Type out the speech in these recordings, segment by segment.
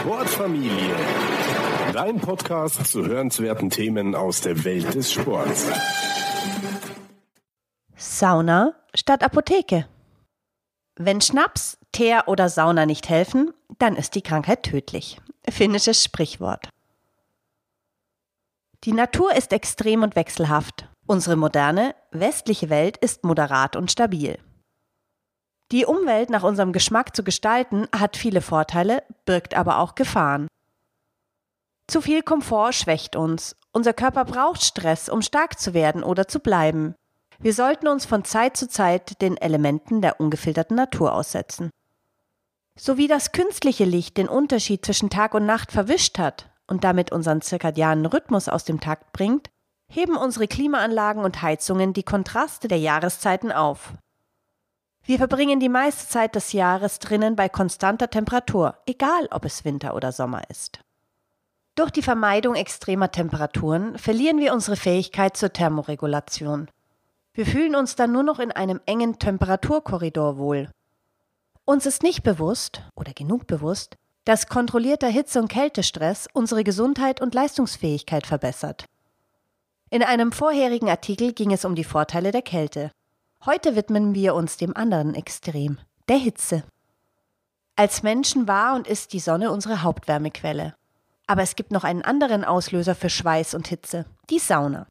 Sportfamilie. Dein Podcast zu hörenswerten Themen aus der Welt des Sports. Sauna statt Apotheke. Wenn Schnaps, Teer oder Sauna nicht helfen, dann ist die Krankheit tödlich. Finnisches Sprichwort. Die Natur ist extrem und wechselhaft. Unsere moderne, westliche Welt ist moderat und stabil. Die Umwelt nach unserem Geschmack zu gestalten hat viele Vorteile, birgt aber auch Gefahren. Zu viel Komfort schwächt uns. Unser Körper braucht Stress, um stark zu werden oder zu bleiben. Wir sollten uns von Zeit zu Zeit den Elementen der ungefilterten Natur aussetzen. So wie das künstliche Licht den Unterschied zwischen Tag und Nacht verwischt hat und damit unseren zirkadianen Rhythmus aus dem Takt bringt, heben unsere Klimaanlagen und Heizungen die Kontraste der Jahreszeiten auf. Wir verbringen die meiste Zeit des Jahres drinnen bei konstanter Temperatur, egal ob es Winter oder Sommer ist. Durch die Vermeidung extremer Temperaturen verlieren wir unsere Fähigkeit zur Thermoregulation. Wir fühlen uns dann nur noch in einem engen Temperaturkorridor wohl. Uns ist nicht bewusst oder genug bewusst, dass kontrollierter Hitze- und Kältestress unsere Gesundheit und Leistungsfähigkeit verbessert. In einem vorherigen Artikel ging es um die Vorteile der Kälte. Heute widmen wir uns dem anderen Extrem, der Hitze. Als Menschen war und ist die Sonne unsere Hauptwärmequelle. Aber es gibt noch einen anderen Auslöser für Schweiß und Hitze, die Sauna.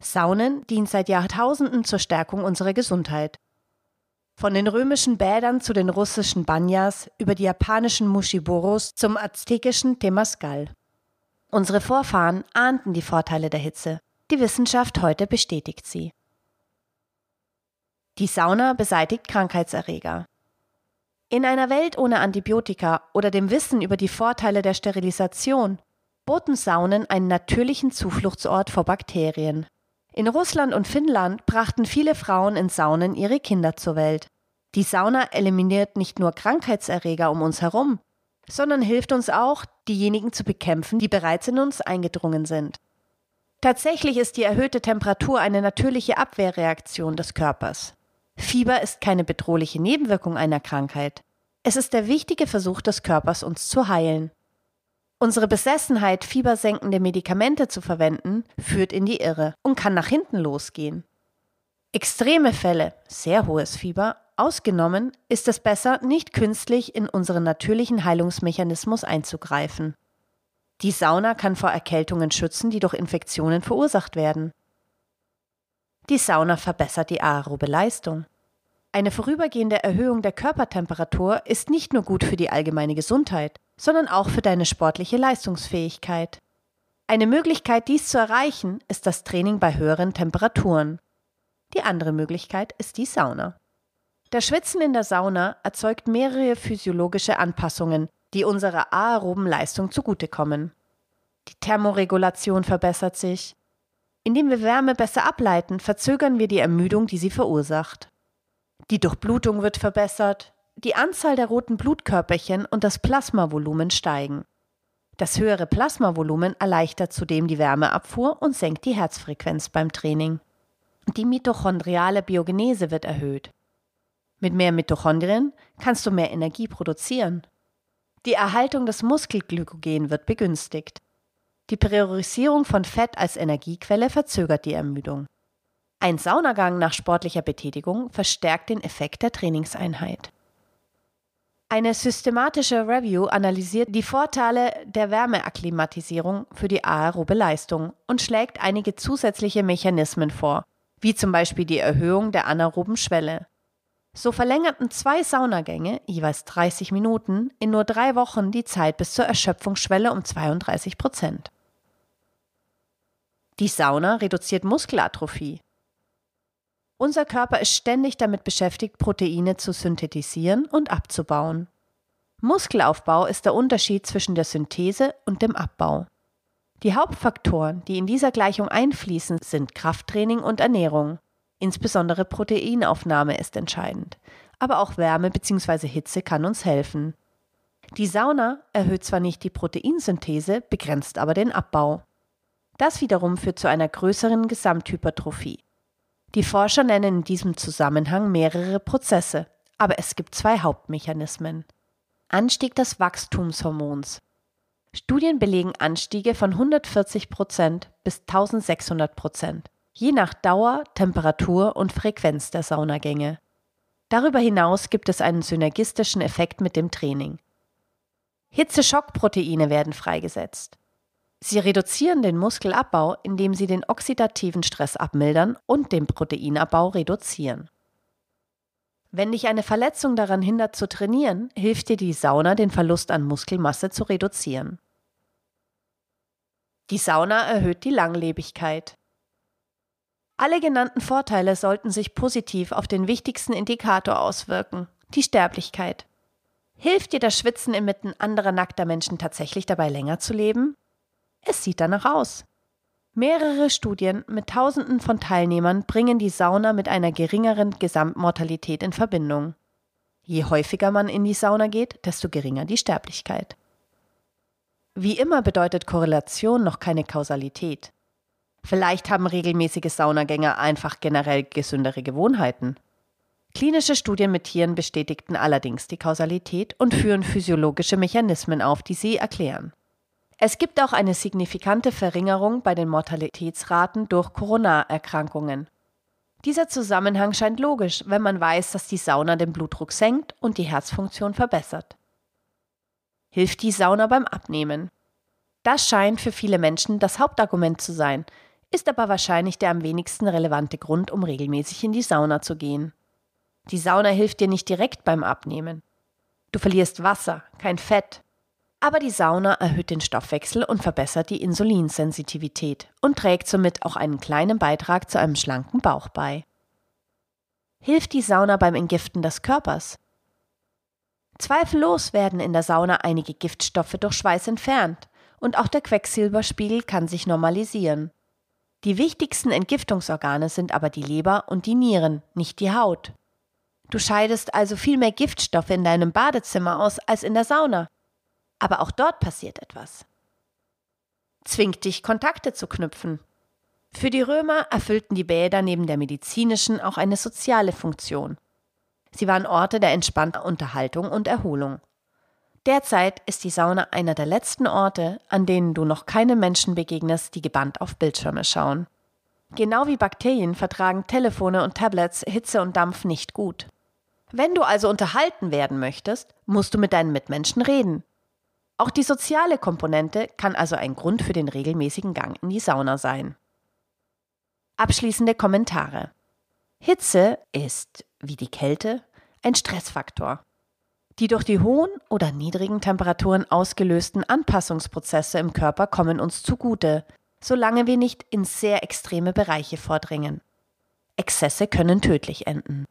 Saunen dient seit Jahrtausenden zur Stärkung unserer Gesundheit. Von den römischen Bädern zu den russischen Banyas, über die japanischen Mushiboros zum aztekischen Temascal. Unsere Vorfahren ahnten die Vorteile der Hitze. Die Wissenschaft heute bestätigt sie. Die Sauna beseitigt Krankheitserreger. In einer Welt ohne Antibiotika oder dem Wissen über die Vorteile der Sterilisation boten Saunen einen natürlichen Zufluchtsort vor Bakterien. In Russland und Finnland brachten viele Frauen in Saunen ihre Kinder zur Welt. Die Sauna eliminiert nicht nur Krankheitserreger um uns herum, sondern hilft uns auch, diejenigen zu bekämpfen, die bereits in uns eingedrungen sind. Tatsächlich ist die erhöhte Temperatur eine natürliche Abwehrreaktion des Körpers. Fieber ist keine bedrohliche Nebenwirkung einer Krankheit. Es ist der wichtige Versuch des Körpers, uns zu heilen. Unsere Besessenheit, fiebersenkende Medikamente zu verwenden, führt in die Irre und kann nach hinten losgehen. Extreme Fälle, sehr hohes Fieber, ausgenommen, ist es besser, nicht künstlich in unseren natürlichen Heilungsmechanismus einzugreifen. Die Sauna kann vor Erkältungen schützen, die durch Infektionen verursacht werden. Die Sauna verbessert die aerobe Leistung. Eine vorübergehende Erhöhung der Körpertemperatur ist nicht nur gut für die allgemeine Gesundheit, sondern auch für deine sportliche Leistungsfähigkeit. Eine Möglichkeit, dies zu erreichen, ist das Training bei höheren Temperaturen. Die andere Möglichkeit ist die Sauna. Das Schwitzen in der Sauna erzeugt mehrere physiologische Anpassungen, die unserer aeroben Leistung zugutekommen. Die Thermoregulation verbessert sich. Indem wir Wärme besser ableiten, verzögern wir die Ermüdung, die sie verursacht. Die Durchblutung wird verbessert, die Anzahl der roten Blutkörperchen und das Plasmavolumen steigen. Das höhere Plasmavolumen erleichtert zudem die Wärmeabfuhr und senkt die Herzfrequenz beim Training. Die mitochondriale Biogenese wird erhöht. Mit mehr Mitochondrien kannst du mehr Energie produzieren. Die Erhaltung des Muskelglykogen wird begünstigt. Die Priorisierung von Fett als Energiequelle verzögert die Ermüdung. Ein Saunagang nach sportlicher Betätigung verstärkt den Effekt der Trainingseinheit. Eine systematische Review analysiert die Vorteile der Wärmeakklimatisierung für die aerobe Leistung und schlägt einige zusätzliche Mechanismen vor, wie zum Beispiel die Erhöhung der anaeroben Schwelle. So verlängerten zwei Saunagänge, jeweils 30 Minuten, in nur drei Wochen die Zeit bis zur Erschöpfungsschwelle um 32 Prozent. Die Sauna reduziert Muskelatrophie. Unser Körper ist ständig damit beschäftigt, Proteine zu synthetisieren und abzubauen. Muskelaufbau ist der Unterschied zwischen der Synthese und dem Abbau. Die Hauptfaktoren, die in dieser Gleichung einfließen, sind Krafttraining und Ernährung. Insbesondere Proteinaufnahme ist entscheidend, aber auch Wärme bzw. Hitze kann uns helfen. Die Sauna erhöht zwar nicht die Proteinsynthese, begrenzt aber den Abbau. Das wiederum führt zu einer größeren Gesamthypertrophie. Die Forscher nennen in diesem Zusammenhang mehrere Prozesse, aber es gibt zwei Hauptmechanismen. Anstieg des Wachstumshormons. Studien belegen Anstiege von 140 Prozent bis 1600 Prozent, je nach Dauer, Temperatur und Frequenz der Saunagänge. Darüber hinaus gibt es einen synergistischen Effekt mit dem Training. Hitzeschockproteine werden freigesetzt. Sie reduzieren den Muskelabbau, indem sie den oxidativen Stress abmildern und den Proteinabbau reduzieren. Wenn dich eine Verletzung daran hindert zu trainieren, hilft dir die Sauna, den Verlust an Muskelmasse zu reduzieren. Die Sauna erhöht die Langlebigkeit. Alle genannten Vorteile sollten sich positiv auf den wichtigsten Indikator auswirken, die Sterblichkeit. Hilft dir das Schwitzen inmitten anderer nackter Menschen tatsächlich dabei länger zu leben? Es sieht danach aus. Mehrere Studien mit Tausenden von Teilnehmern bringen die Sauna mit einer geringeren Gesamtmortalität in Verbindung. Je häufiger man in die Sauna geht, desto geringer die Sterblichkeit. Wie immer bedeutet Korrelation noch keine Kausalität. Vielleicht haben regelmäßige Saunagänger einfach generell gesündere Gewohnheiten. Klinische Studien mit Tieren bestätigten allerdings die Kausalität und führen physiologische Mechanismen auf, die sie erklären. Es gibt auch eine signifikante Verringerung bei den Mortalitätsraten durch Coronarerkrankungen. Dieser Zusammenhang scheint logisch, wenn man weiß, dass die Sauna den Blutdruck senkt und die Herzfunktion verbessert. Hilft die Sauna beim Abnehmen? Das scheint für viele Menschen das Hauptargument zu sein, ist aber wahrscheinlich der am wenigsten relevante Grund, um regelmäßig in die Sauna zu gehen. Die Sauna hilft dir nicht direkt beim Abnehmen. Du verlierst Wasser, kein Fett, aber die Sauna erhöht den Stoffwechsel und verbessert die Insulinsensitivität und trägt somit auch einen kleinen Beitrag zu einem schlanken Bauch bei. Hilft die Sauna beim Entgiften des Körpers? Zweifellos werden in der Sauna einige Giftstoffe durch Schweiß entfernt und auch der Quecksilberspiegel kann sich normalisieren. Die wichtigsten Entgiftungsorgane sind aber die Leber und die Nieren, nicht die Haut. Du scheidest also viel mehr Giftstoffe in deinem Badezimmer aus als in der Sauna. Aber auch dort passiert etwas. Zwingt dich, Kontakte zu knüpfen. Für die Römer erfüllten die Bäder neben der medizinischen auch eine soziale Funktion. Sie waren Orte der entspannten Unterhaltung und Erholung. Derzeit ist die Sauna einer der letzten Orte, an denen du noch keine Menschen begegnest, die gebannt auf Bildschirme schauen. Genau wie Bakterien vertragen Telefone und Tablets Hitze und Dampf nicht gut. Wenn du also unterhalten werden möchtest, musst du mit deinen Mitmenschen reden. Auch die soziale Komponente kann also ein Grund für den regelmäßigen Gang in die Sauna sein. Abschließende Kommentare. Hitze ist, wie die Kälte, ein Stressfaktor. Die durch die hohen oder niedrigen Temperaturen ausgelösten Anpassungsprozesse im Körper kommen uns zugute, solange wir nicht in sehr extreme Bereiche vordringen. Exzesse können tödlich enden.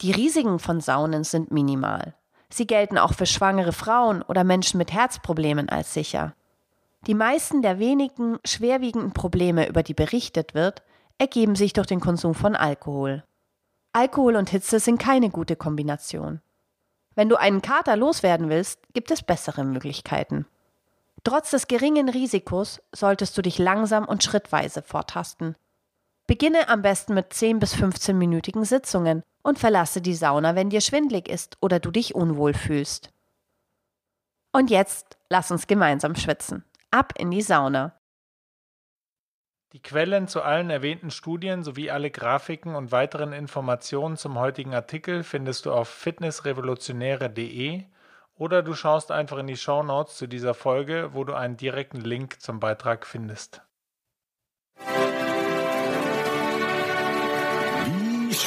Die Risiken von Saunen sind minimal. Sie gelten auch für schwangere Frauen oder Menschen mit Herzproblemen als sicher. Die meisten der wenigen schwerwiegenden Probleme, über die berichtet wird, ergeben sich durch den Konsum von Alkohol. Alkohol und Hitze sind keine gute Kombination. Wenn du einen Kater loswerden willst, gibt es bessere Möglichkeiten. Trotz des geringen Risikos solltest du dich langsam und schrittweise vortasten. Beginne am besten mit 10 bis 15-minütigen Sitzungen und verlasse die Sauna, wenn dir schwindlig ist oder du dich unwohl fühlst. Und jetzt lass uns gemeinsam schwitzen. Ab in die Sauna. Die Quellen zu allen erwähnten Studien sowie alle Grafiken und weiteren Informationen zum heutigen Artikel findest du auf fitnessrevolutionäre.de oder du schaust einfach in die Show Notes zu dieser Folge, wo du einen direkten Link zum Beitrag findest.